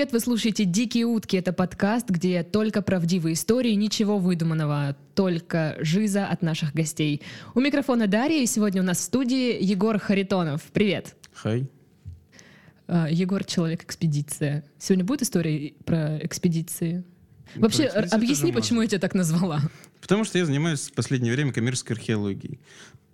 привет! Вы слушаете «Дикие утки». Это подкаст, где только правдивые истории, ничего выдуманного, только жиза от наших гостей. У микрофона Дарья, и сегодня у нас в студии Егор Харитонов. Привет! Хай. А, Егор — человек-экспедиция. Сегодня будет история про экспедиции? Вообще, Про экспедиции объясни, почему я тебя так назвала. Потому что я занимаюсь в последнее время коммерческой археологией.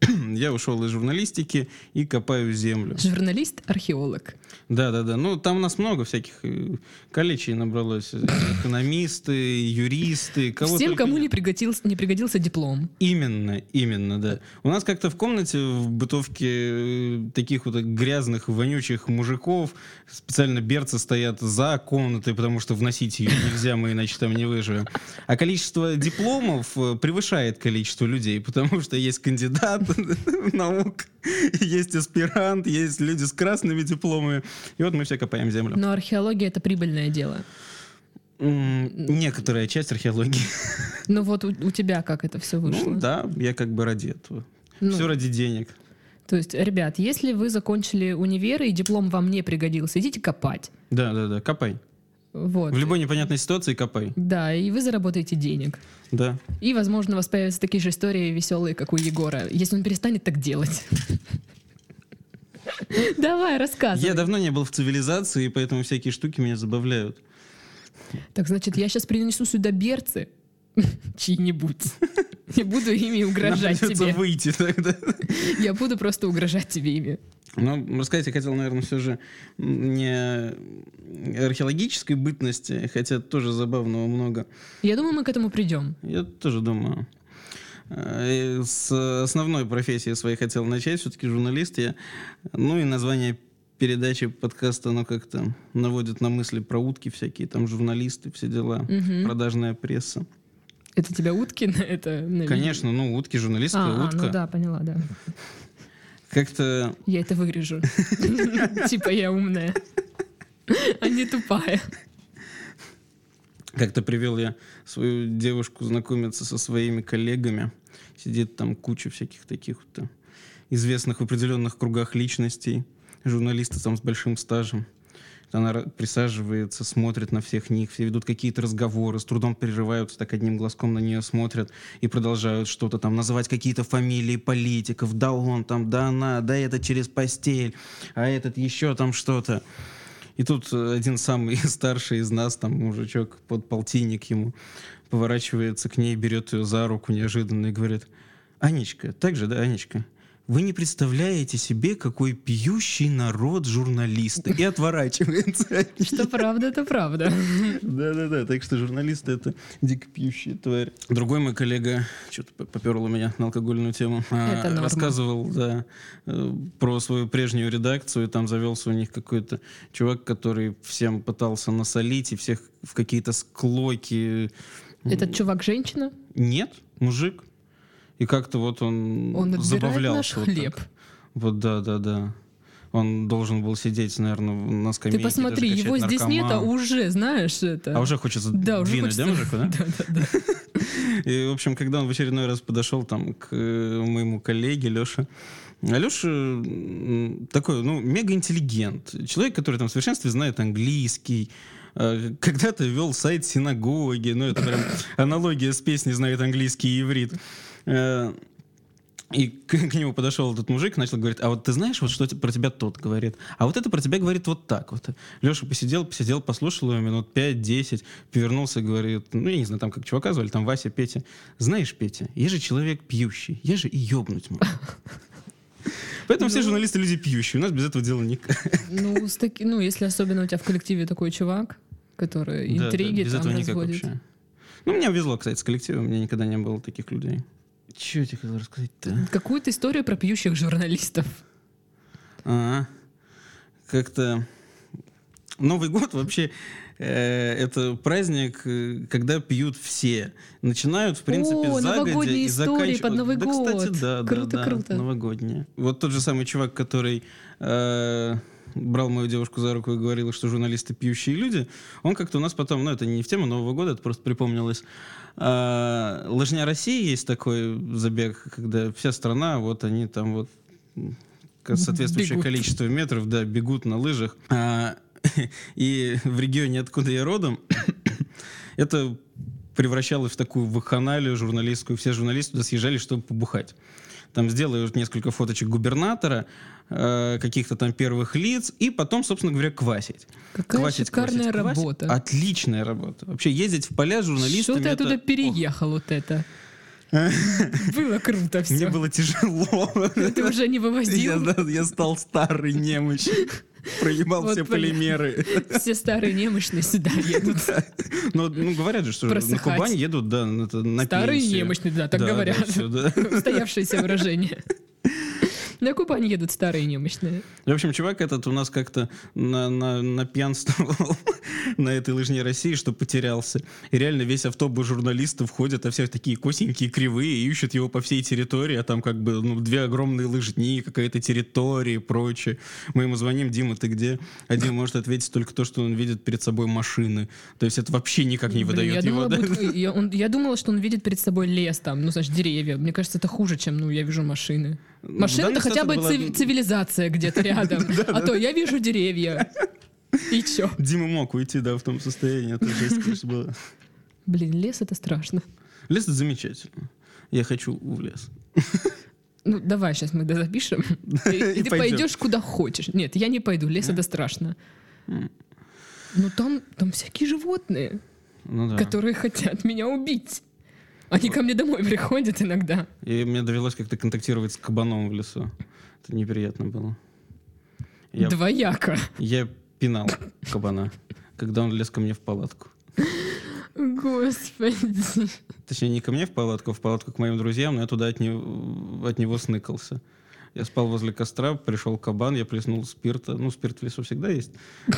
я ушел из журналистики и копаю землю. Журналист-археолог. Да, да, да. Ну, там у нас много всяких э, коллечей набралось. Экономисты, юристы, кого Всем, кому нет. не пригодился, не пригодился диплом. Именно, именно, да. У нас как-то в комнате в бытовке э, таких вот грязных, вонючих мужиков специально берцы стоят за комнатой, потому что вносить ее нельзя, мы иначе там не выживем. А количество дипломов э, превышает количество людей, потому что есть кандидат наук, есть аспирант, есть люди с красными дипломами. И вот мы все копаем землю. Но археология — это прибыльное дело. Некоторая часть археологии. Ну вот у, у тебя как это все вышло? Ну да, я как бы ради этого. Ну, Все ради денег. То есть, ребят, если вы закончили универ и диплом вам не пригодился, идите копать. Да, да, да, копай. Вот. В любой непонятной ситуации копай. Да, и вы заработаете денег. Да. И, возможно, у вас появятся такие же истории веселые, как у Егора, если он перестанет так делать. Давай, рассказывай. Я давно не был в цивилизации, и поэтому всякие штуки меня забавляют. Так, значит, я сейчас принесу сюда берцы чьи-нибудь. И буду ими Нам угрожать придется тебе. выйти тогда. Я буду просто угрожать тебе ими. Ну, рассказать я хотел, наверное, все же не археологической бытности, хотя тоже забавного много. Я думаю, мы к этому придем. Я тоже думаю. Э, С основной профессии своей хотел начать, все-таки журналист я. Ну и название передачи подкаста, оно как-то наводит на мысли про утки всякие, там журналисты, все дела, Мгм. продажная пресса. Это тебя утки это? Конечно, ну утки, журналистская А, а, утка. ну да, поняла, да. Как-то Я это вырежу. Типа я умная, а не тупая. Как-то привел я свою девушку знакомиться со своими коллегами. Сидит там куча всяких таких вот э, известных в определенных кругах личностей, журналисты там с большим стажем. Она присаживается, смотрит на всех них, все ведут какие-то разговоры, с трудом прерываются, так одним глазком на нее смотрят и продолжают что-то там называть какие-то фамилии политиков. Да он там, да она, да это через постель, а этот еще там что-то. И тут э, один самый старший из нас, там мужичок, под полтинник ему, поворачивается к ней, берет ее за руку неожиданно и говорит, «Анечка, так же, да, Анечка? Вы не представляете себе, какой пьющий народ журналисты». И отворачивается. Что правда, это правда. Да-да-да, так что журналисты — это дико пьющие твари. Другой мой коллега, что-то поперло меня на алкогольную тему, а, рассказывал да, э, про свою прежнюю редакцию, там завелся у них какой-то чувак, который всем пытался насолить, и всех в какие-то склоки... Этот чувак женщина? Нет, мужик. И как-то вот он, Он забавлялся. наш вот так. хлеб. Вот да-да-да. Он должен был сидеть, наверное, на скамейке. Ты посмотри, его качать здесь нет, а наркоман. уже, знаешь, это... А уже хочется да, уже двинуть, хочется... да, мужику, да? Да-да-да. И, в общем, когда он в очередной раз подошел там к э, моему коллеге Леше, а Леша м, такой, ну, мега-интеллигент. Человек, который там в совершенстве знает английский, э, когда-то вел сайт синагоги, ну, это прям аналогия с песней «Знает английский и иврит». Э, И к, к нему подошел этот мужик, начал говорить, а вот ты знаешь, вот что про тебя тот говорит, а вот это про тебя говорит вот так вот. Леша посидел, посидел, послушал его минут 5-10, повернулся и говорит, ну, я не знаю, там как чувака звали, там Вася, Петя. Знаешь, Петя, я же человек пьющий, я же и ёбнуть могу. Поэтому все журналисты люди пьющие, у нас без этого дела никак. Ну, с таки- ну, если особенно у тебя в коллективе такой чувак, который Да, да, интриги без там этого никак разводит. вообще. Ну, мне везло, кстати, с коллективом, у меня никогда не было таких людей. Че я тебе хотел рассказать-то? Какую-то историю про пьющих журналистов. Ага. Как-то Новый год вообще э, это праздник, э, когда пьют все. Начинают, в принципе, О, загодя и заканчивают. под Новый да, год. кстати, да, да, Круто, да, круто. новогодние. Вот тот же самый чувак, который э, брал мою девушку за руку и говорил, что журналисты пьющие люди, он как-то у нас потом, ну это не в тему Нового года, это просто припомнилось. А, Лыжня России есть такой забег, когда вся страна, вот они там вот соответствующее Бегут. количество метров, да, бегут на лыжах. А, И в регионе, откуда я родом, это превращалось в такую вакханалию журналистскую. Все журналисты туда съезжали, чтобы побухать. Там сделают несколько фоточек губернатора, э, каких-то там первых лиц, и потом, собственно говоря, квасить. Какая Квасить, шикарная квасить, квасить. работа. Отличная работа. Вообще ездить в поля с журналистами... Что ты это- оттуда Ох, переехал вот это? Было круто Мне все. было тяжело. Ты уже не Я, вывозил да, я стал старый немощь. Проебал Вот все полимеры. все старые немощные сюда едут. Ну, ну, говорят же, что на. Кубань едут, да, на, это, на Старые пенсию. немощные, да, так Да, да, говорят. да. Устоявшееся выражение. На Кубань едут старые немощные. В общем, чувак этот у нас как-то на, на, напьянствовал на этой лыжне России, что потерялся. И реально весь автобус журналистов ходят, а все такие косенькие, кривые, и ищут его по всей территории, а там как бы ну, две огромные лыжни, какая-то территория и прочее. Мы ему звоним, Дима, ты где? А Дима может ответить только то, что он видит перед собой машины. То есть это вообще никак не выдает я, его. думала, да? будет- я, он- я думала, что он видит перед собой лес там, ну, значит, деревья. Мне кажется, это хуже, чем, ну, я вижу машины. В Машина это хотя бы была- ци- цивилизация где-то рядом. А то я вижу деревья. И чё? Дима мог уйти, да, в том состоянии. Это жесть, конечно, было. Блин, лес это страшно. Лес это замечательно. Я хочу в лес. Ну, давай сейчас мы запишем. И, ты пойдешь куда хочешь. Нет, я не пойду, лес это страшно. Ну, там, там всякие животные, Ну которые хотят меня убить. Они ко мне домой приходят иногда. И мне довелось как-то контактировать с кабаном в лесу. Это неприятно было. Я, Двояко. я пинал кабана, когда он лез ко мне в палатку. Господи. Точнее, не ко мне в палатку, а в палатку к моим друзьям, но я туда от него, от него сныкался. Я спал возле костра, пришел кабан, я плеснул спирта. Ну, спирт в лесу всегда есть.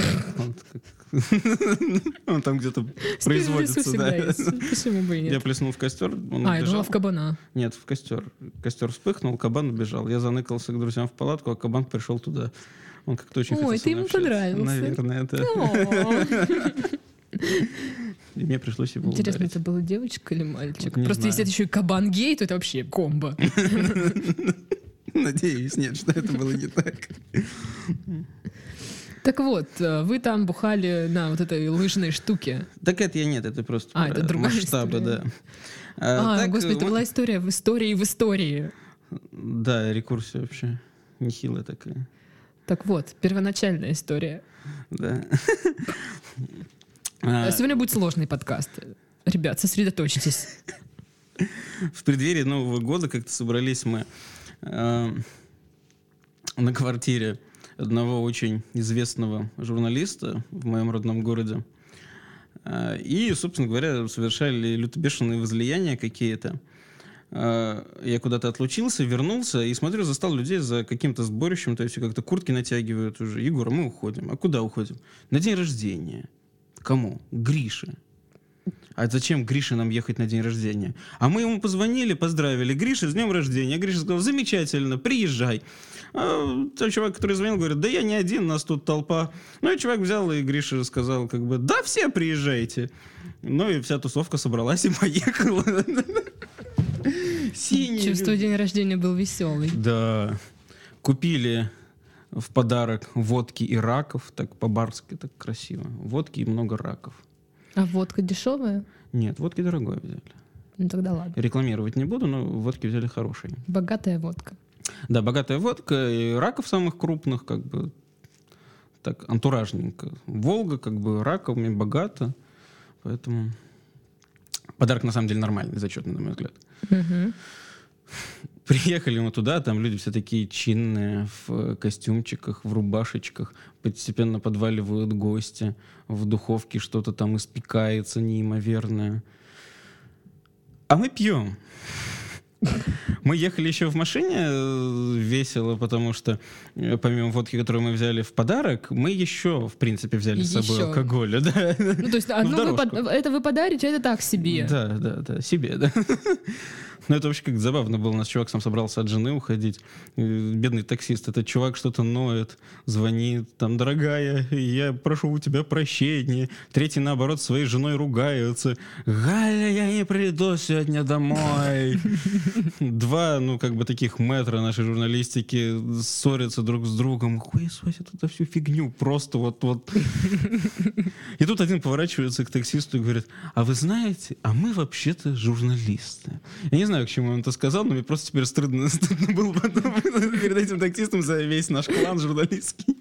Он там где-то производится. Почему бы и Я нет? плеснул в костер, А, я думала в кабана. Нет, в костер. Костер вспыхнул, кабан убежал. Я заныкался к друзьям в палатку, а кабан пришел туда. Он как-то очень Ой, ты ему понравился. Наверное, да. О, И мне пришлось его Интересно, ударить. это была девочка или мальчик? Не Просто если знаю. это еще и кабан гей, то это вообще комбо. Надеюсь, нет, что это было не так. Так вот, э, вы там бухали на вот этой лыжной штуке. Так это я нет, это просто А, это другая масштабы, история. да. А, так, господи, это была история в истории в истории. Да, рекурсия вообще нехилая такая. Так вот, первоначальная история. Да. А А, Сегодня будет сложный подкаст. Ребят, сосредоточьтесь. В преддверии Нового года как-то собрались мы э, на квартире одного очень известного журналиста в моем родном городе. Э, и, собственно говоря, совершали лютобешеные возлияния какие-то. Э, Я куда-то отлучился, вернулся и смотрю, застал людей за каким-то сборищем, то есть как-то куртки натягивают уже. Егор, мы уходим. А куда уходим? На день рождения. Кому? Грише. А зачем Грише нам ехать на день рождения? А мы ему позвонили, поздравили. Гриша, с днем рождения. Гриша сказал, замечательно, приезжай. А тот чувак, который звонил, говорит, да я не один, нас тут толпа. Ну и чувак взял, и Гриша сказал, как бы, да все приезжайте. Ну и вся тусовка собралась и поехала. Синий. Чувствую, день рождения был веселый. Да. Купили в подарок водки и раков, так по-барски, так красиво. Водки и много раков. А водка дешевая? Нет, водки дорогой взяли. Ну тогда ладно. Рекламировать не буду, но водки взяли хорошие. Богатая водка. Да, богатая водка и раков самых крупных, как бы так антуражненько. Волга, как бы раками богата, поэтому подарок на самом деле нормальный, зачетный, на мой взгляд. Мгм. Приехали мы туда, там люди все такие чинные, в костюмчиках, в рубашечках, постепенно подваливают гости, в духовке что-то там испекается неимоверное. А мы пьем. Мы ехали еще в машине э, весело, потому что э, помимо водки, которую мы взяли в подарок, мы еще, в принципе, взяли с собой Еще. алкоголя. Да. Ну, то есть, Ну, вы под- это вы подарите, а это так себе. Да, да, да, себе, да. Ну, это вообще как забавно было. У нас чувак сам собрался от жены уходить. Бедный таксист. Этот чувак что-то ноет, звонит. Там, дорогая, я прошу у тебя прощения. Третий, наоборот, своей женой ругаются. Галя, я не приду сегодня домой. Два, ну, как бы таких метра нашей журналистики ссорятся друг с другом. Хуй свозит это всю фигню. Просто вот, вот. И тут один поворачивается к таксисту и говорит, а вы знаете, а мы вообще-то журналисты. Я не знаю, к чему он это сказал, но мне просто теперь стыдно, стыдно было потом перед этим таксистом за весь наш клан журналистский.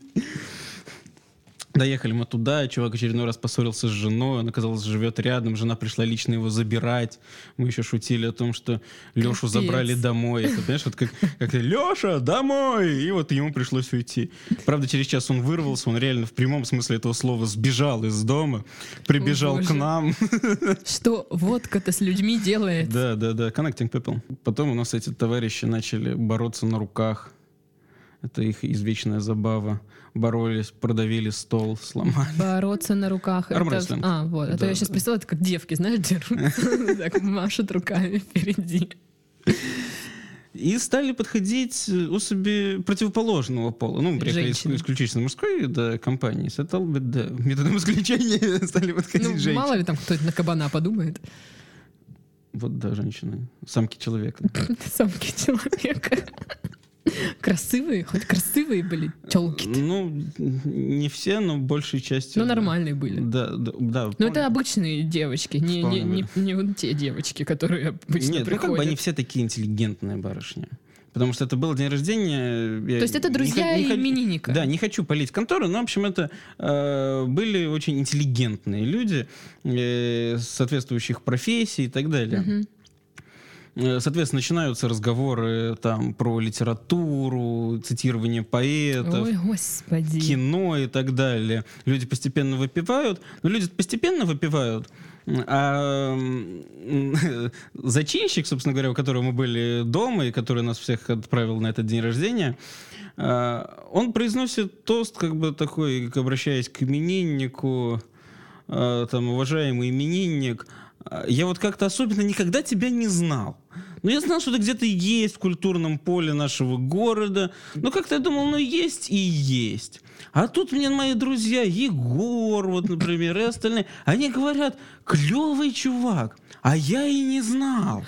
Доехали мы туда, чувак очередной раз поссорился с женой, он, оказалось, живет рядом, жена пришла лично его забирать. Мы еще шутили о том, что Лешу Капец. забрали домой. Это, понимаешь, вот как, как Леша, домой! И вот ему пришлось уйти. Правда, через час он вырвался, он реально в прямом смысле этого слова сбежал из дома, прибежал О, к нам. Что водка-то с людьми делает? Да, да, да, connecting people. Потом у нас эти товарищи начали бороться на руках. Это их извечная забава. Боролись, продавили стол, сломали. Бороться на руках. это- Армрестлинг. А, вот. А то Да, я сейчас представила, это как девки, знаешь, дерутся. Так машут руками впереди. И стали подходить особи противоположного пола. Ну, мы приехали Женщины. исключительно мужской да, компании. Стало быть, да, методом исключения стали подходить Ну, женщины. мало ли там кто-то на кабана подумает. Вот, да, женщины. Самки человека. Самки человека. Красивые, хоть красивые были телки. Ну, не все, но большей частью. Ну, да. нормальные были. Да, да, да. Ну, вполне. это обычные девочки, не, не, не, не вот те девочки, которые обычно Нет, ну как приходят. бы они все такие интеллигентные барышни. Потому что это был день рождения. То есть это друзья именинника? Да, не хочу палить контору, но, в общем, это э, были очень интеллигентные люди, э, соответствующих профессий и так далее. Мгм. Э, Соответственно, начинаются разговоры там про литературу, цитирование поэтов. Ой, господи. кино и так далее. Люди постепенно выпивают, но люди постепенно выпивают. А зачинщик, собственно говоря, у которого мы были дома и который нас всех отправил на этот день рождения, а, он произносит тост, как бы такой, обращаясь к имениннику, а, там, уважаемый именинник, я вот как-то особенно никогда тебя не знал. Ну, я знал, что ты где-то есть в культурном поле нашего города. Но как-то я думал, ну, есть и есть. А тут мне мои друзья, Егор, вот, например, и остальные, они говорят, клевый чувак, а я и не знал.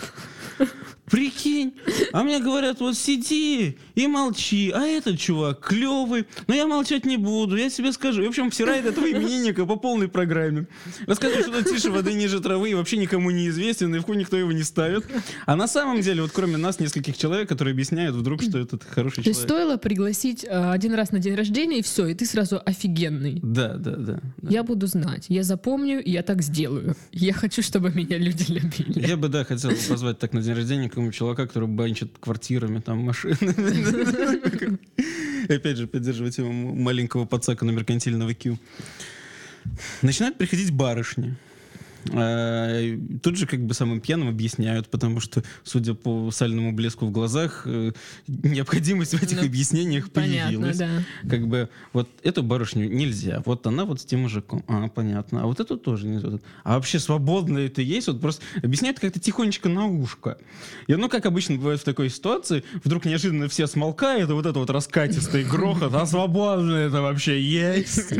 Прикинь. А мне говорят, вот сиди и молчи. А этот чувак клевый. Но я молчать не буду, я тебе скажу. И, в общем, всирает этого именинника по полной программе. Рассказывает, что тише воды ниже травы и вообще никому не известен, и в хуй никто его не ставит. А на самом деле, вот кроме нас, нескольких человек, которые объясняют вдруг, что этот хороший То есть человек. стоило пригласить э, один раз на день рождения, и все, и ты сразу офигенный. Да, да, да. да. Я буду знать, я запомню, я так сделаю. Я хочу, чтобы меня люди любили. Я бы, да, хотел позвать так на день рождения какого-нибудь чувака, который банчит квартирами, там, машинами. Опять же, поддерживать его маленького пацака на меркантильного Q. Начинают приходить барышни. А, Тут же как бы самым пьяным объясняют, потому что, судя по сальному блеску в глазах, э, необходимость в этих Ну, объяснениях Понятно, появилась. да. Как бы вот эту барышню нельзя, вот она вот с тем мужиком, а, понятно, а вот эту тоже нельзя. А вообще свободно это есть? Вот просто объясняют как-то тихонечко на ушко. И ну, как обычно бывает в такой ситуации, вдруг неожиданно все смолкают, и вот это вот раскатистый грохот, а свободно это вообще есть?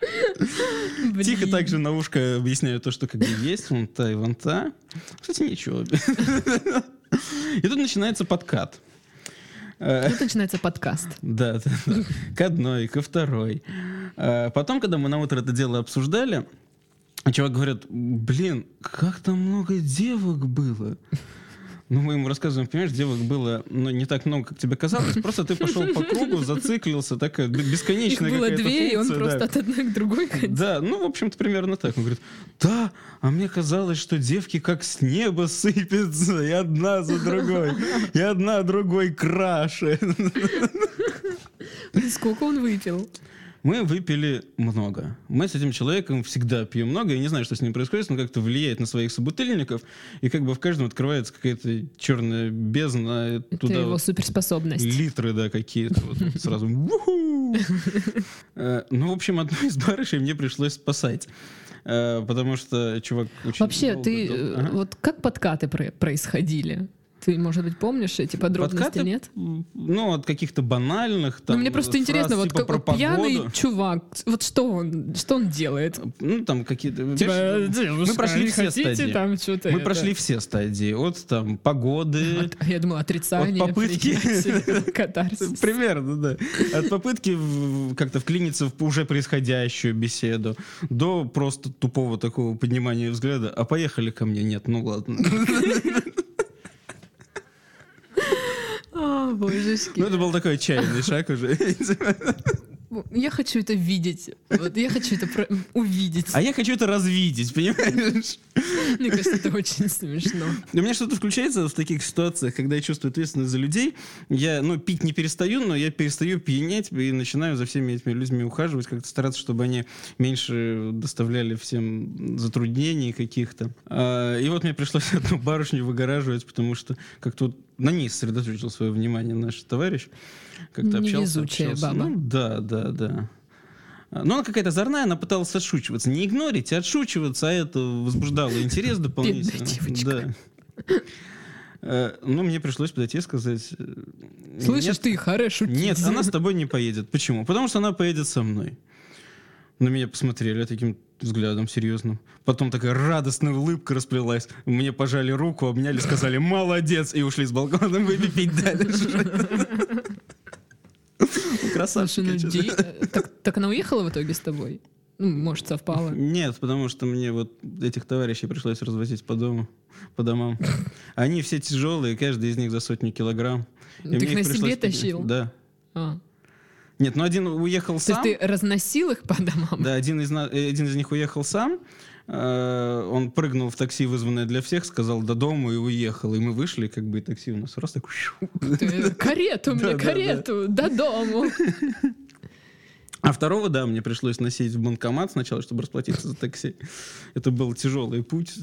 Блин. Тихо также на ушко объясняю то, что как бы есть, вон та и вон та. Кстати, ничего. И тут начинается подкат. Тут начинается подкаст. Да, да, да. К одной, ко второй. А Потом, когда мы на утро это дело обсуждали, чувак говорит, блин, как там много девок было. Ну, мы ему рассказываем, понимаешь, девок было ну, не так много, как тебе казалось. Просто ты пошел по кругу, зациклился, такая б- Их бесконечная было две, и он просто от одной к другой ходил. Да, ну, в общем-то, примерно так. Он говорит, да, а мне казалось, что девки как с неба сыпятся, и одна за другой, и одна другой краше. Сколько он выпил? Мы выпили много. Мы с этим человеком всегда пьем много. Я не знаю, что с ним происходит, но как-то влияет на своих собутыльников. И как бы в каждом открывается какая-то черная бездна. и Это Туда его вот суперспособность. литры, да, какие-то. Вот, сразу. Э, Ну, в общем, одну из барышей мне пришлось спасать. э, потому что чувак очень Вообще, долго ты дол- э, Ага. вот как подкаты про- происходили? Ты, может быть, помнишь эти подробности, Подкаты, нет? Ну, от каких-то банальных там ну, мне просто фраз интересно, вот типа как про пьяный погоду. чувак, вот что он, что он делает? Ну, там какие-то... Типа, мы прошли все хотите стадии. там что-то Мы это? прошли все стадии. От там погоды... От- я думала, отрицание, От попытки. Примерно, да. От попытки как-то вклиниться в уже происходящую беседу до просто тупого такого поднимания взгляда. А поехали ко мне? Нет, ну ладно. А, божечки. Ну, это был такой отчаянный шаг уже. Я хочу это видеть. Вот, я хочу это про- увидеть. А я хочу это развидеть, понимаешь? Мне кажется, это очень смешно. У меня что-то включается в таких ситуациях, когда я чувствую ответственность за людей. Я, ну, пить не перестаю, но я перестаю пьянеть и начинаю за всеми этими людьми ухаживать, как-то стараться, чтобы они меньше доставляли всем затруднений каких-то. А, и вот мне пришлось одну барышню выгораживать, потому что как-то на ней сосредоточил свое внимание наш товарищ. Как-то общался, общался. баба. Ну, да, да, да. Но она какая-то озорная, она пыталась отшучиваться. Не игнорить, а отшучиваться, а это возбуждало интерес дополнительно. девочка. Да. Э, Ну, мне пришлось подойти и сказать... э, Слышишь, нет, ты харе шутить. Нет, она с тобой не поедет. Почему? Потому что она поедет со мной. На меня посмотрели таким взглядом серьезным. Потом такая радостная улыбка расплелась. Мне пожали руку, обняли, сказали «молодец» и ушли с балкона, мы пить дальше. Красавчик. ну, э, так, она уехала в итоге с тобой? Ну, может, совпало. Нет, потому что мне вот этих товарищей пришлось развозить по дому, по домам. Они все тяжелые, каждый из них за сотню килограмм. Ты их на себе тащил? Да. А. Нет, ну один уехал То есть сам. ты разносил их по домам? Да, один из, э, один из них уехал сам. Э, Он прыгнул в такси, вызванное для всех, сказал до дома и уехал. И мы вышли, как бы и такси у нас раз так... Карету мне, карету, до дому. А второго, да, мне пришлось носить в банкомат сначала, чтобы расплатиться за такси. Это был тяжелый путь,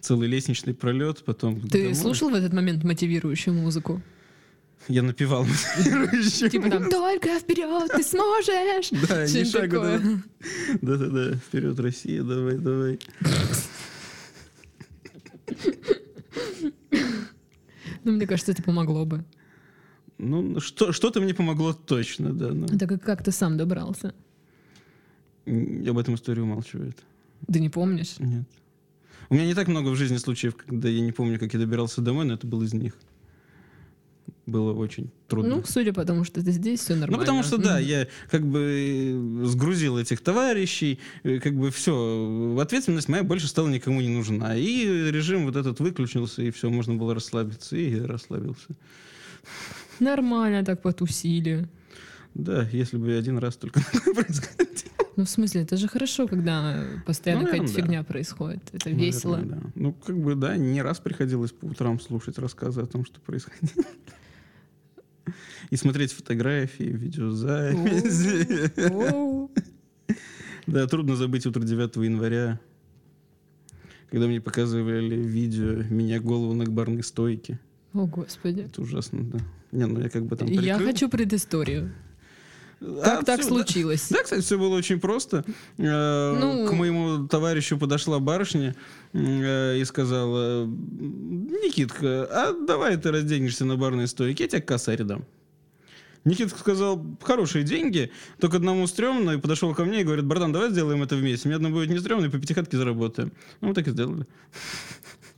целый лестничный пролет, потом Ты домой. слушал в этот момент мотивирующую музыку? Я напевал. Типа там «Только вперед, ты сможешь!» Да, Что-нибудь шагу. да. Да-да-да, вперед, Россия, давай, давай. Ну, мне кажется, это помогло бы. Ну, что, что-то мне помогло точно, да. но Так как- как ты сам добрался? м, Об этом история умалчивает. Ты не помнишь? Нет. У меня не так много в жизни случаев, когда я не помню, как я добирался домой, но это был из них. Было очень трудно. Ну, судя по тому, что ты здесь, все нормально. Ну, потому что, да, я как бы э, сгрузил этих товарищей, э, как бы все, ответственность моя больше стала никому не нужна. И режим вот этот выключился, и все, можно было расслабиться, и я расслабился. Нормально так потусили. Да, если бы один раз только происходило. Ну, в смысле, это же хорошо, когда постоянно Наверно, какая-то да. фигня происходит. Это весело. Наверное, да. Ну, как бы, да, не раз приходилось по утрам слушать рассказы о том, что происходило. И смотреть фотографии, видеозаписи. Да, трудно забыть утро 9 января, когда мне показывали видео меня голову на барной стойке. О, господи. Это ужасно, да. Не, ну я как бы там Я прикрыл. хочу предысторию. А, Как так всё, да. случилось? Да, кстати, все было очень просто. Э, Ну- К моему товарищу подошла барышня э, и сказала, Никитка, а давай ты разденешься на барной стойке, я тебе косарь дам. Никитка сказал, хорошие деньги, только одному стрёмно, и подошел ко мне и говорит, братан, давай сделаем это вместе, мне одно будет не стрёмно, и по пятихатке заработаем. Ну, мы так и сделали.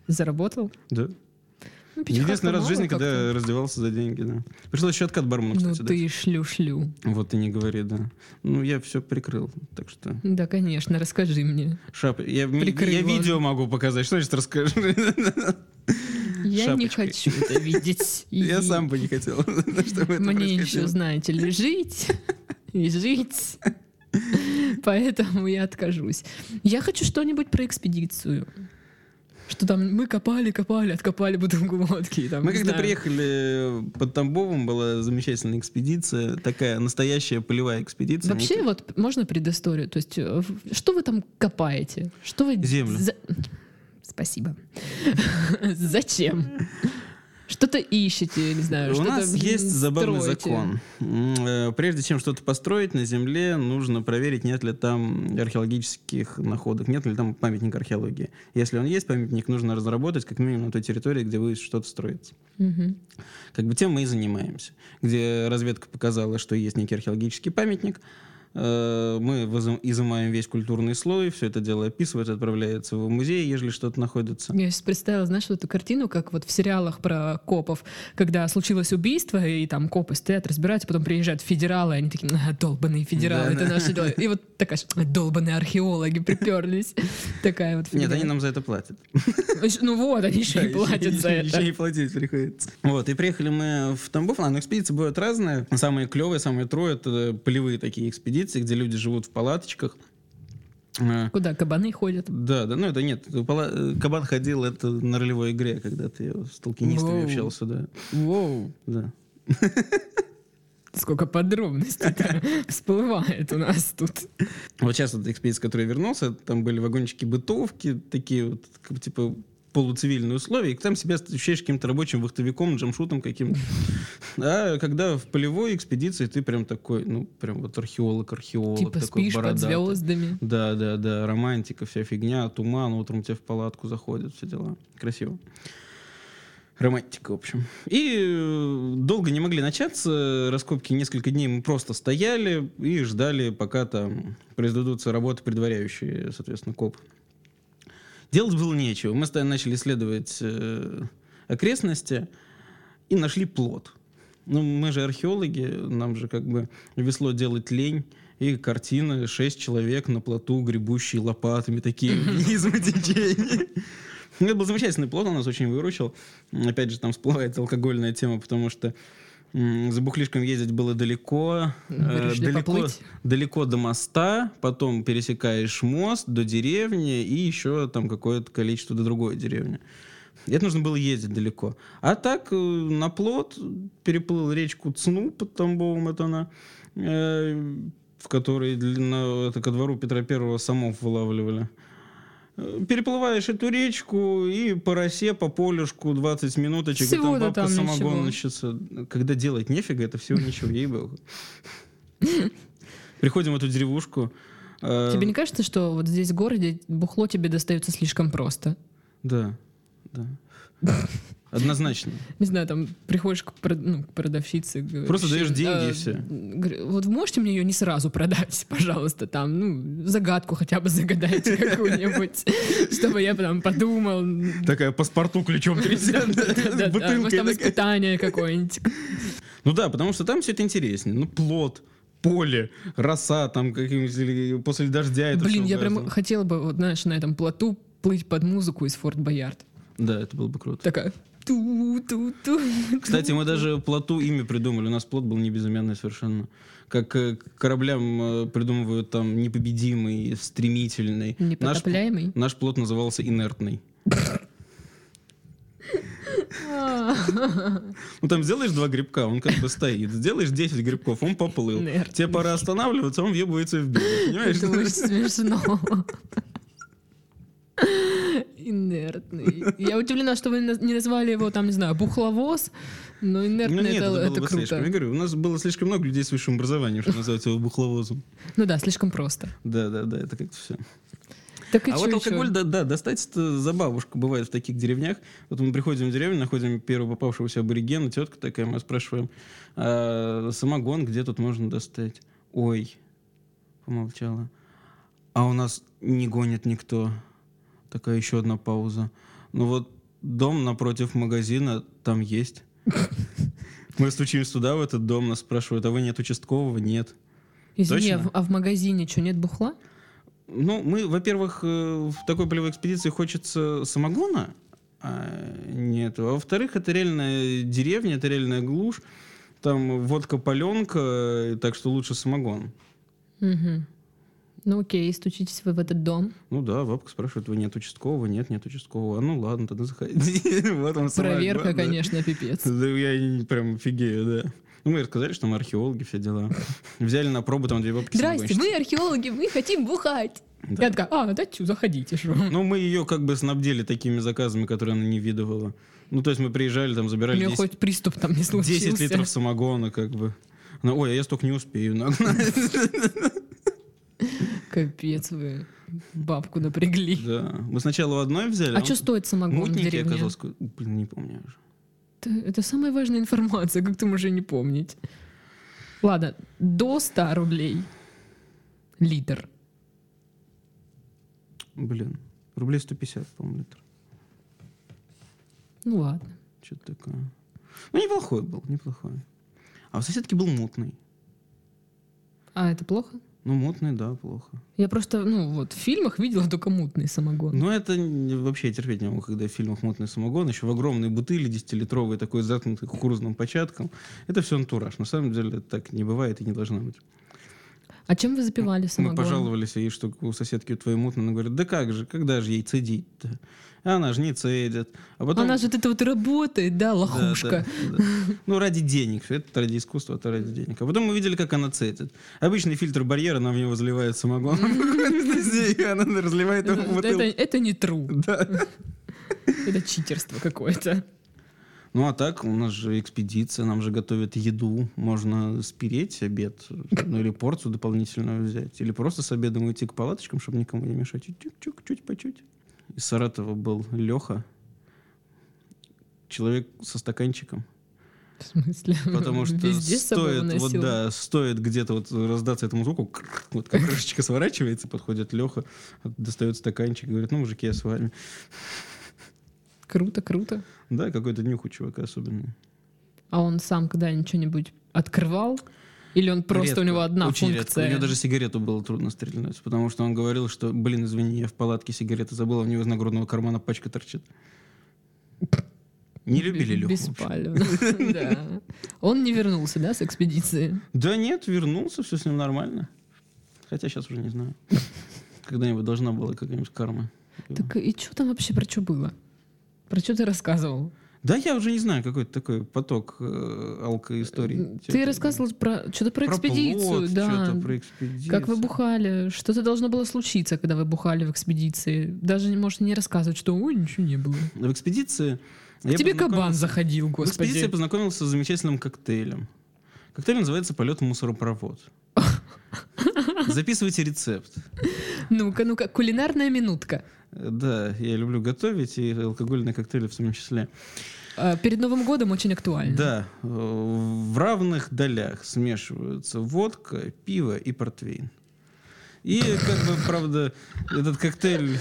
Заработал? Да. Ну, Единственный раз в жизни, когда я раздевался за деньги, да. Пришлось еще откат бармену, Ну кстати, дать. ты шлю-шлю. Вот и не говори, да. Ну, я все прикрыл, так что... Да, конечно, расскажи мне. Шап... Я, я ладно. видео могу показать. Что значит расскажи? Я не Шапочкой. хочу это видеть. Я сам бы не хотел, чтобы это Мне еще, знаете ли, жить и жить. Поэтому я откажусь. Я хочу что-нибудь про экспедицию. Что там мы копали, копали, откопали бутылку водки. Там, Мы не когда знаю. приехали под Тамбовом, была замечательная экспедиция, такая настоящая полевая экспедиция. Вообще, вот можно предысторию? То есть, э, что вы там копаете? Что вы... Землю. за- Спасибо. Зачем? Что Что-то ищете, не знаю, У нас есть забавный строите. закон. Э, Прежде чем что-то построить на Земле, нужно проверить, нет ли там археологических находок, нет ли там памятника археологии. Если он есть, памятник нужно разработать как минимум на той территории, где будет что-то строиться. Мгм. Как бы тем мы и занимаемся. Где разведка показала, что есть некий археологический памятник, мы вызы- изымаем весь культурный слой, все это дело описывается, отправляется в музей, если что-то находится. Я сейчас представила, знаешь, вот эту картину, как вот в сериалах про копов, когда случилось убийство, и там копы стоят, разбираются, потом приезжают федералы, они такие, «А, долбаные федералы, Да, это да. наше дело. И вот такая ж, долбаные археологи приперлись. Такая вот Нет, они нам за это платят. Ну вот, они еще и платят за Еще и это. платить приходится. Вот, и приехали мы в Тамбов. А, ну, экспедиции бывают разные. Самые клевые, самые трое, это полевые такие экспедиции, где люди живут в палаточках. Э, Куда кабаны ходят? Да, да, ну это нет. э, Кабан ходил, это на ролевой игре, когда ты с толкинистами Воу. общался, да. Воу, да. сколько подробностей всплывает у нас тут. Вот сейчас вот экспедиция, я вернулся, там были вагончики бытовки, такие вот, типа, полуцивильные условия, и там себя ощущаешь каким-то рабочим вахтовиком, джамшутом каким-то. А когда в полевой экспедиции ты прям такой, ну, прям вот археолог-археолог. Типа такой спишь под бородатый. звездами. Да, да, да, романтика, вся фигня, туман, утром тебе в палатку заходят, все дела. Красиво. Романтика, в общем. И э, долго не могли начаться. Раскопки несколько дней мы просто стояли и ждали, пока там произведутся работы, предваряющие, соответственно, коп. Делать было нечего. Мы начали исследовать э, окрестности и нашли плод. Ну, мы же археологи, нам же как бы весло делать лень. И картины, шесть человек на плоту, гребущие лопатами, такие вниз в течение. Ну, Это был замечательный плод, он нас очень выручил. Опять же, там всплывает алкогольная тема, потому что за бухлишком ездить было далеко. Э, далеко, поплыть? далеко до моста, потом пересекаешь мост до деревни и еще там какое-то количество до другой деревни. Это нужно было ездить далеко. А так э, на плот переплыл речку Цну под Тамбовом, это она, э, в которой длина, это ко двору Петра Первого самов вылавливали. Переплываешь эту речку и по росе, по полюшку 20 минуточек, и там бабка там самогон ничего. начнется. Когда делать нефига, это всего ничего, ей богу. Приходим в эту деревушку. э, Тебе не кажется, что вот здесь в городе бухло тебе достается слишком просто? Да, да. Однозначно. Не знаю, там приходишь к, ну, к продавщице. говоришь, Просто даешь деньги и «А, всё. говорю, Вот можете мне ее не сразу продать, пожалуйста, там, ну, загадку хотя бы загадайте какую-нибудь, чтобы я потом подумал. Такая паспорту ключом трясет, может, там испытание какое-нибудь. Ну да, потому что там все это интереснее. Ну, плод, поле, роса, там каким-нибудь или после дождя это Блин, я прям хотела бы, вот знаешь, на этом плоту плыть под музыку из Форт Боярд. Да, это было бы круто. Такая ту-ту-ту. Кстати, мы даже плоту имя придумали. У нас плот был не безымянный совершенно. Как э, кораблям э, придумывают там непобедимый, стремительный. Наш, Непотопляемый. наш плот назывался инертный. Ну там сделаешь два грибка, он как бы стоит. Сделаешь 10 грибков, он поплыл. Тебе пора останавливаться, он въебывается в берег. Понимаешь? Это очень смешно. Инертный. Я удивлена, что вы не назвали его, там, не знаю, бухловоз, но Ну инертный нет, это, это, было это бы слишком. Я круто. говорю, у нас было слишком много людей с высшим образованием, чтобы назвать его бухловозом. Ну да, слишком просто. Да, да, да, это как-то все. Так и А вот ещё? алкоголь, да, да, достать за бабушку бывает в таких деревнях. Вот мы приходим в деревню, находим первого попавшегося аборигена, тетка такая, мы спрашиваем, «А самогон где тут можно достать? Ой, помолчала. А у нас не гонит никто. Такая еще одна пауза. Ну вот дом напротив магазина, там есть. Мы стучимся туда, в этот дом, нас спрашивают, а вы нет участкового? Нет. Извини, а в, а в магазине что, нет бухла? Ну, мы, во-первых, э, в такой полевой экспедиции хочется самогона, а не этого. А во-вторых, это реальная деревня, это реальная глушь. Там водка паленка, так что лучше самогон. Мгм. Ну окей, стучитесь вы в этот дом. Ну да, бабка спрашивает, вы нет участкового? Нет, нет участкового. А ну ладно, тогда заходи. Вот он Проверка, конечно, пипец. Да я прям офигею, да. Ну, мы рассказали, что мы археологи, все дела. Взяли на пробу там две бабки Здрасте, мы археологи, мы хотим бухать. Да. Я такая, а, да чё, заходите, что. Ну, мы ее как бы снабдили такими заказами, которые она не видывала. Ну, то есть мы приезжали, там, У забирали нее 10, хоть приступ там не случился. 10 литров самогона, как бы. Она, ой, а я столько не успею нагнать. Капец вы бабку напрягли. Да. Мы сначала у одной взяли. А что стоит самогон в Мутненький деревне? какой- Блин, не помню уже. Это, это самая важная информация, как ты можешь не помнить. Ладно, до 100 рублей литр. Блин, рублей 150, по-моему, литр. Ну ладно. Что-то такое. Ну, неплохой был, неплохой. А у соседки был мутный. А это плохо? Ну, мутный, да, плохо. Я просто, ну вот, в фильмах видела только мутный самогон. Но это вообще терпеть не могу, когда в фильмах мутный самогон, еще в огромной бутыли 10-литровой, такой заткнутой кукурузным початком. Это все антураж. На самом деле так не бывает и не должно быть. А чем вы запивали Мы самогон? пожаловались ей, что у соседки у твоей мутно. Она говорит, да как же, когда же ей цедить-то? А Она же не цедит. А потом... Она же вот это вот работает, да, Да, лохушка. да, да. Ну, ради денег. Всё Это ради искусства, это ради денег. А потом мы видели, как она цедит. Обычный фильтр барьера, она в него заливает самогон. Она разливает его в Это, не true. Да. Это читерство какое-то. Ну, а так, у нас же экспедиция, нам же готовят еду. Можно спереть обед, ну, или порцию дополнительную взять. Или просто с обедом уйти к палаточкам, чтобы никому не мешать. Чуть-чуть, чуть по чуть. Из Саратова был Леха. Человек со стаканчиком. В смысле? Потому что Везде стоит, вот да, стоит где-то вот раздаться этому звуку, вот как крышечка сворачивается, подходит Леха, достает стаканчик и говорит, ну, мужики, я с вами. Круто, круто. Да, какой-то нюх у чувака особенный. А он сам когда-нибудь что-нибудь открывал? Или он просто Редко, у него одна очень функция? Редко. У него даже сигарету было трудно стрельнуть, потому что он говорил, что, блин, извини, я в палатке сигареты забыл, а у него из нагрудного кармана пачка торчит. Не любили Леху. Беспалевно. Да. Он не вернулся, да, с экспедиции? Да нет, вернулся, все с ним нормально. Хотя сейчас уже не знаю. Когда-нибудь должна была какая-нибудь карма. Так и что там вообще про что было? Про что ты рассказывал? Да, я уже не знаю, какой-то такой поток э, алкоисторий. Ты рассказывал про что-то про, экспедицию, да. Что-то про экспедицию. Как вы бухали? Что-то должно было случиться, когда вы бухали в экспедиции. Даже, может, не рассказывать, что ой, ничего не было. В экспедиции... К я тебе кабан заходил, В экспедиции я господи. познакомился с замечательным коктейлем. Коктейль называется «Полет в мусоропровод». Записывайте рецепт. Ну-ка, ну-ка, кулинарная минутка. Э, Да, я люблю готовить, и алкогольные коктейли в том числе. А, Перед Новым годом очень актуально. Да, э, в равных долях смешиваются водка, пиво и портвейн. И, как бы, правда, этот коктейль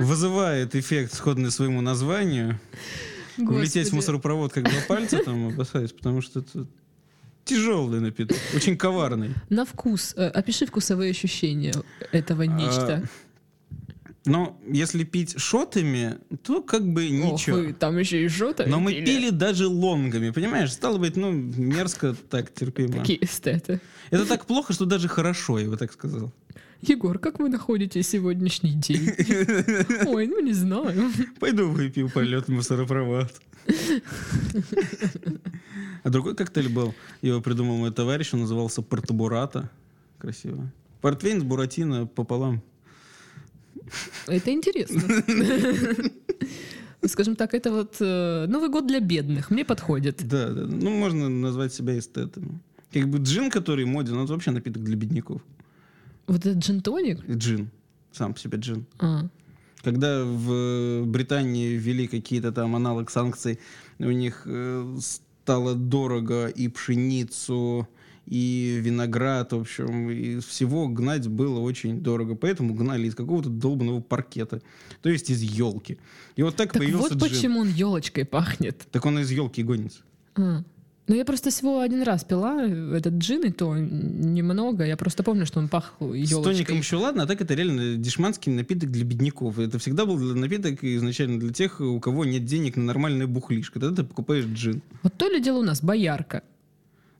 вызывает эффект, сходный своему названию. Влететь в Господи. мусоропровод как два пальца, там, опасаюсь, потому что это тяжелый напиток, очень коварный. На вкус. э, Опиши вкусовые ощущения этого нечто. Но если пить шотами, то как бы Ох, ничего. вы там еще и жота Но мы пили даже лонгами, понимаешь? Стало быть, ну, мерзко так терпимо. Какие эстеты. Это так плохо, что даже хорошо, я бы так сказал. Егор, как вы находите сегодняшний день? Ой, ну не знаю. Пойду выпью полет мусоропровод. А другой коктейль был, его придумал мой товарищ, он назывался Портабурата. Красиво. Портвейн с буратино пополам. Это интересно. Скажем так, это вот э, Новый год для бедных. Мне подходит. Да, да, ну можно назвать себя эстетами. Как бы джин, который моден, он вообще напиток для бедняков. Вот этот джин-тоник? Джин, сам по себе джин. А, Когда в Британии ввели какие-то там аналог санкций, у них э, стало дорого и пшеницу, и виноград, в общем, и всего гнать было очень дорого. Поэтому гнали из какого-то долбанного паркета, то есть из елки. И вот так, Так появился вот джин. почему он елочкой пахнет. Так он из елки гонится. А. Ну, я просто всего один раз пила этот джин, и то немного. Я просто помню, что он пах С елочкой. тоником еще ладно, а так это реально дешманский напиток для бедняков. Это всегда был для- напиток изначально для тех, у кого нет денег на нормальное бухлишко. Тогда ты покупаешь джин. Вот то ли дело у нас боярка.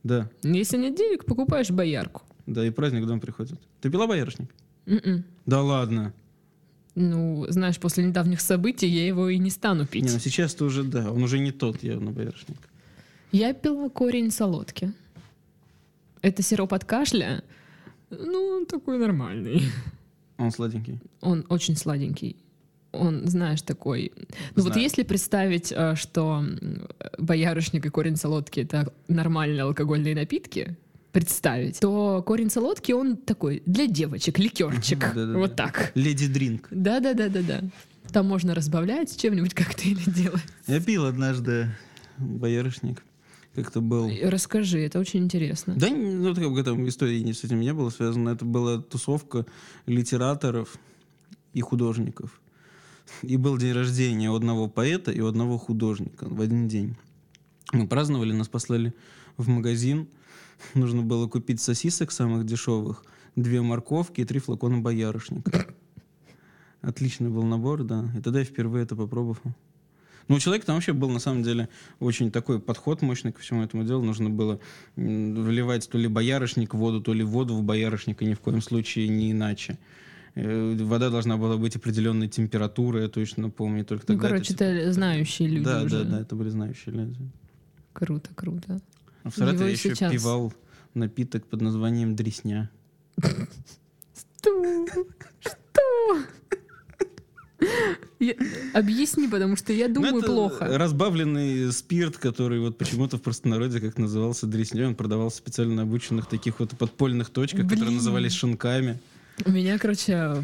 Да, Если нет денег, покупаешь боярку. да, и праздник в дом приходит. Ты пила боярышник? М-м. Да ладно. Ну, знаешь, после недавних событий я его и не стану пить. Не, ну сейчас-то уже, да, он уже не тот явно боярышник. Я пила корень солодки. Это сироп от кашля. Ну, он такой нормальный. Он сладенький. Он очень сладенький. Он, знаешь, такой... Ну вот если представить, э, что боярышник и корень солодки — это нормальные алкогольные напитки, представить, то корень солодки, он такой для девочек, ликерчик. Вот так. Леди Дринк. Да-да-да-да-да. Там можно разбавлять, чем-нибудь коктейли делать. Я пил однажды боярышник. Как-то был... Расскажи, это очень интересно. Да, ну, как бы там истории не с этим не было связано. Это была тусовка литераторов и художников. И был день рождения у одного поэта и у одного художника в один день. Мы праздновали, нас послали в магазин. Нужно было купить сосисок самых дешевых, две морковки и три флакона боярышника. Отличный был набор, да. И тогда я впервые это попробовал. Ну, у человека там вообще был, на самом деле, очень такой подход мощный ко всему этому делу. Нужно было вливать то ли боярышник в воду, то ли воду в боярышник, и ни в коем случае не иначе. Э, Вода должна была быть определенной температуры, я точно помню. Только Ну, тогда короче, типа, это знающие люди Да, уже. да, да, это были знающие люди. Круто, круто. А в Саратове я еще сейчас. пивал напиток под названием дресня. Что? Что? Я- Объясни, потому что я Ну, думаю это плохо. разбавленный спирт, который вот почему-то в простонародье как назывался дресней, он продавался специально обученных таких вот подпольных точках, которые Блин. назывались шинками. У меня, короче,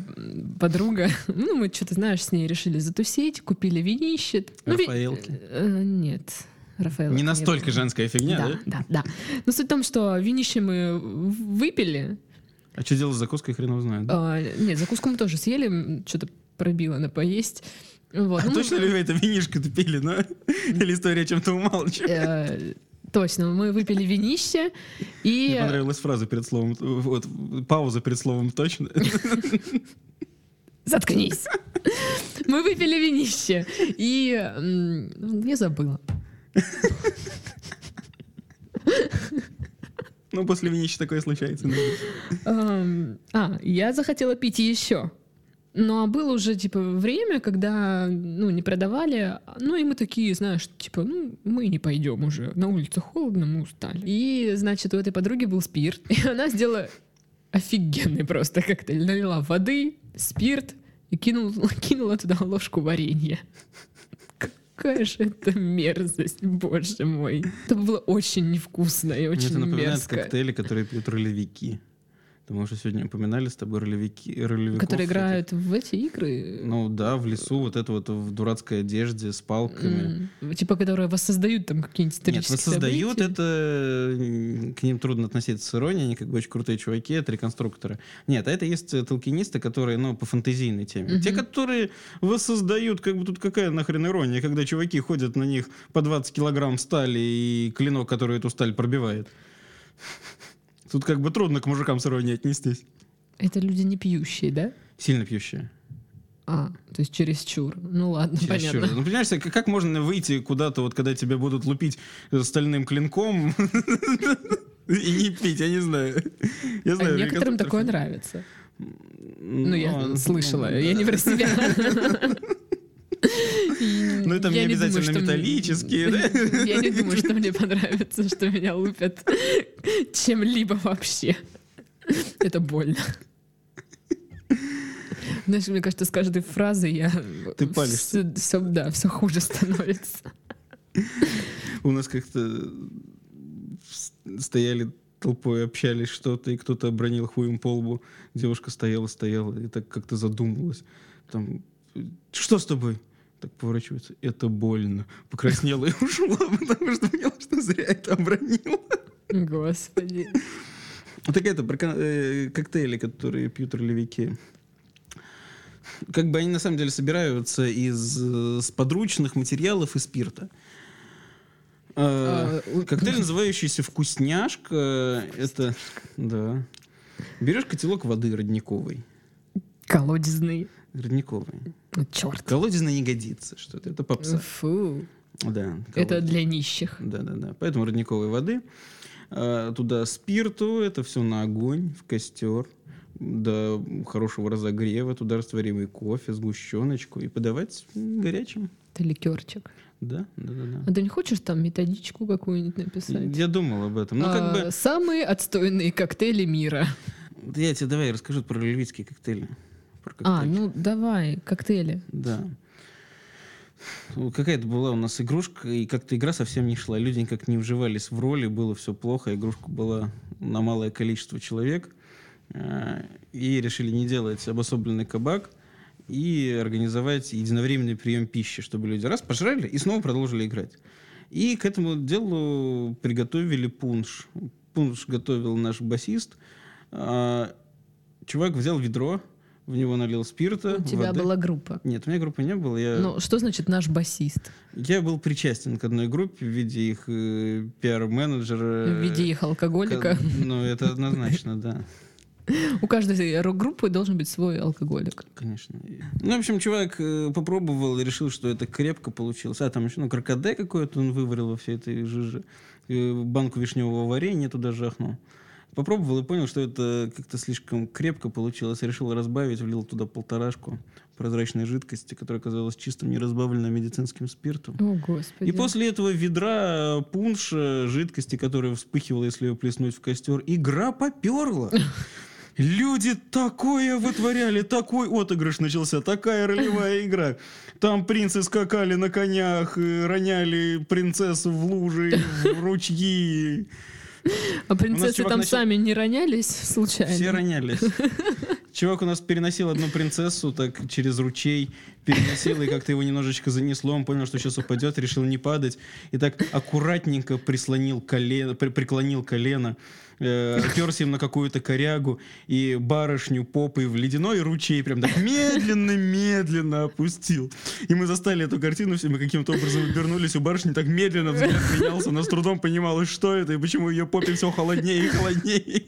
подруга, ну, мы что-то, знаешь, с ней решили затусить, купили винище. Ну, ви- Рафаэлки. Э, Нет. Рафаэлок Не нет. настолько женская фигня, да? Да, да, да. Но суть в том, что винище мы выпили. А что делать с закуской, хрен его знает. А, нет, закуску мы тоже съели, что-то пробило на поесть. Вот. А Ну, мы- точно ли вы это винишко-то пили, ну? Или история чем-то умалчивает? Точно, мы выпили винище, и... Мне понравилась фраза перед словом, вот, пауза перед словом точно. Заткнись. Мы выпили винище, и... Я забыла. Ну, после винища такое случается. А, я захотела пить еще. Ну, а было уже, типа, время, когда, ну, не продавали. Ну, и мы такие, знаешь, типа, ну, мы не пойдем уже. На улице холодно, мы устали. И, значит, у этой подруги был спирт. И она сделала офигенный просто коктейль. Налила воды, спирт и кинул, кинула туда ложку варенья. Какая же это мерзость, боже мой. Это было очень невкусно и Мне очень это напоминает мерзко. коктейли, которые пьют ролевики. Потому что сегодня упоминали с тобой ролевики, ролевиков. Которые этих. играют в эти игры. Ну да, в лесу, вот это вот в дурацкой одежде, с палками. М, Типа, которые воссоздают там какие-нибудь Нет, исторические воссоздают события. это, к ним трудно относиться с иронией, они как бы очень крутые чуваки, это реконструкторы. Нет, а это есть э, толкинисты, которые, ну, по фантазийной теме. Мгм. Те, которые воссоздают, как бы тут какая нахрен ирония, когда чуваки ходят на них по 20 килограмм стали и клинок, который эту сталь пробивает. Тут как бы трудно к мужикам с иронией отнестись. Это люди не пьющие, да? Сильно пьющие. А, то есть чересчур. Ну ладно, Чересчур. понятно. Ну, понимаешь, как, как можно выйти куда-то, вот когда тебя будут лупить стальным клинком и не пить, я не знаю. Я А знаю некоторым реконструкторов. такое нравится. Ну, Ну, я а, слышала, ну, я не про себя. Ну, это я не думаю, обязательно мне- металлические, да? Я не думаю, что мне понравится, что меня лупят чем-либо вообще. Это больно. Знаешь, мне кажется, с каждой фразой я... Ты палишься. Все, да, все хуже становится. У нас как-то стояли толпой, общались что-то, и кто-то обронил хуем по лбу. Девушка стояла, стояла, и так как-то задумалась. Там, что с тобой? Так поворачивается, это больно. Покраснела и ушла, потому что поняла, что зря это обронила. Господи. Вот такая-то про э, коктейли, которые пьют ролевики. Как бы они на самом деле собираются из э, с подручных материалов и спирта. Э, А, Коктейль, называющийся вкусняшка, это да. Берешь котелок воды родниковой, Колодезный. родниковой. Ну, черт. Колодезно не годится, что это, это попса. Фу. Да. Это колодез. для нищих. Да, да, да. Поэтому родниковой воды. А, Туда спирту, это все на огонь, в костер. До хорошего разогрева, туда растворимый кофе, сгущеночку и подавать горячим. Это ликерчик. Да, да, да, А ты не хочешь там методичку какую-нибудь да. написать? Я думал об этом. Ну, как А, бы, Самые отстойные коктейли мира. я тебе давай расскажу про львицкие коктейли. про А, коктейли. ну давай, коктейли. Да. Ну, Какая-то была у нас игрушка, и как-то игра совсем не шла. Люди никак не вживались в роли, было все плохо. Игрушка была на малое количество человек. А, И решили не делать обособленный кабак и организовать единовременный прием пищи, чтобы люди раз пожрали и снова продолжили играть. И к этому делу приготовили пунш. Пунш готовил наш басист. А, Чувак взял ведро, в него налил спирта. У тебя воды. была группа. Нет, у меня группы не было. Я, Ну, что значит наш басист? я был причастен к одной группе в виде их э, пиар-менеджера. В виде их алкоголика. К- Ну, это однозначно, да. У каждой рок-группы должен быть свой алкоголик. Конечно. Ну, в общем, чувак э, попробовал и решил, что это крепко получилось. А, там еще, ну, крокоде какой-то он выварил во всей этой жиже. Э, Банку вишневого варенья туда жахнул. Попробовал и понял, что это как-то слишком крепко получилось. Решил разбавить, влил туда полторашку прозрачной жидкости, которая оказалась чистым, неразбавленным медицинским спиртом. О, господи. И после этого ведра пунша, жидкости, которая вспыхивала, если ее плеснуть в костер, игра поперла. Люди такое вытворяли, такой отыгрыш начался, такая ролевая игра. Там принцы скакали на конях, э, роняли принцессу в лужи, в ручьи. А принцессы там начал- сами не ронялись случайно? Все ронялись. Чувак у нас переносил одну принцессу так через ручей, переносил, и как-то его немножечко занесло, он понял, что сейчас упадет, решил не падать, и так аккуратненько прислонил колено, при- преклонил колено, э, оперся им на какую-то корягу, и барышню попой в ледяной ручей прям так медленно-медленно опустил. И мы застали эту картину, все мы каким-то образом обернулись, у барышни так медленно взгляд менялся, она с трудом понимала, что это, и почему ее попе все холоднее и холоднее.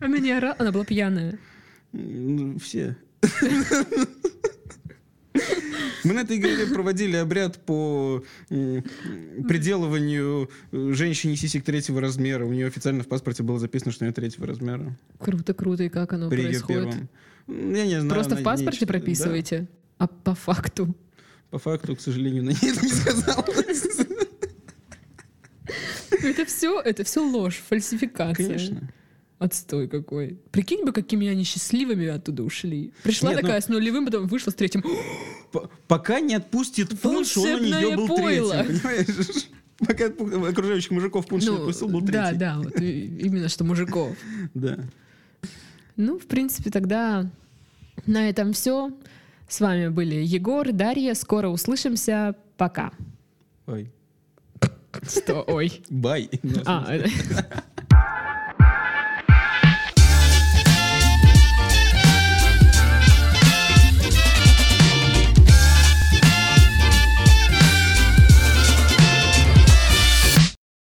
Она не орала, она была пьяная. Ну, все. Мы на этой игре проводили обряд по м, приделыванию э, женщине сисек третьего размера. У нее официально в паспорте было записано, что нее третьего размера. Круто, круто, и как оно при происходит? М, Я не знаю. Просто она в паспорте прописываете? А по факту? да. По факту, к сожалению, на это не сказала. Это все, это все ложь, фальсификация. Конечно. Отстой какой. Прикинь бы, какими они счастливыми оттуда ушли. Пришла Нет, ну- такая с нулевым, потом вышла с третьим. П- Пока не отпустит пунш, он у нее был пойло. третьим, понимаешь? Пока окружающих мужиков пунш не отпустил, был Ну, да, третий. да, вот именно что мужиков. Да. Ну, в принципе, тогда на этом все. С вами были Егор, Дарья. Скоро услышимся. Пока. Ой. Что? Ой. Бай. А,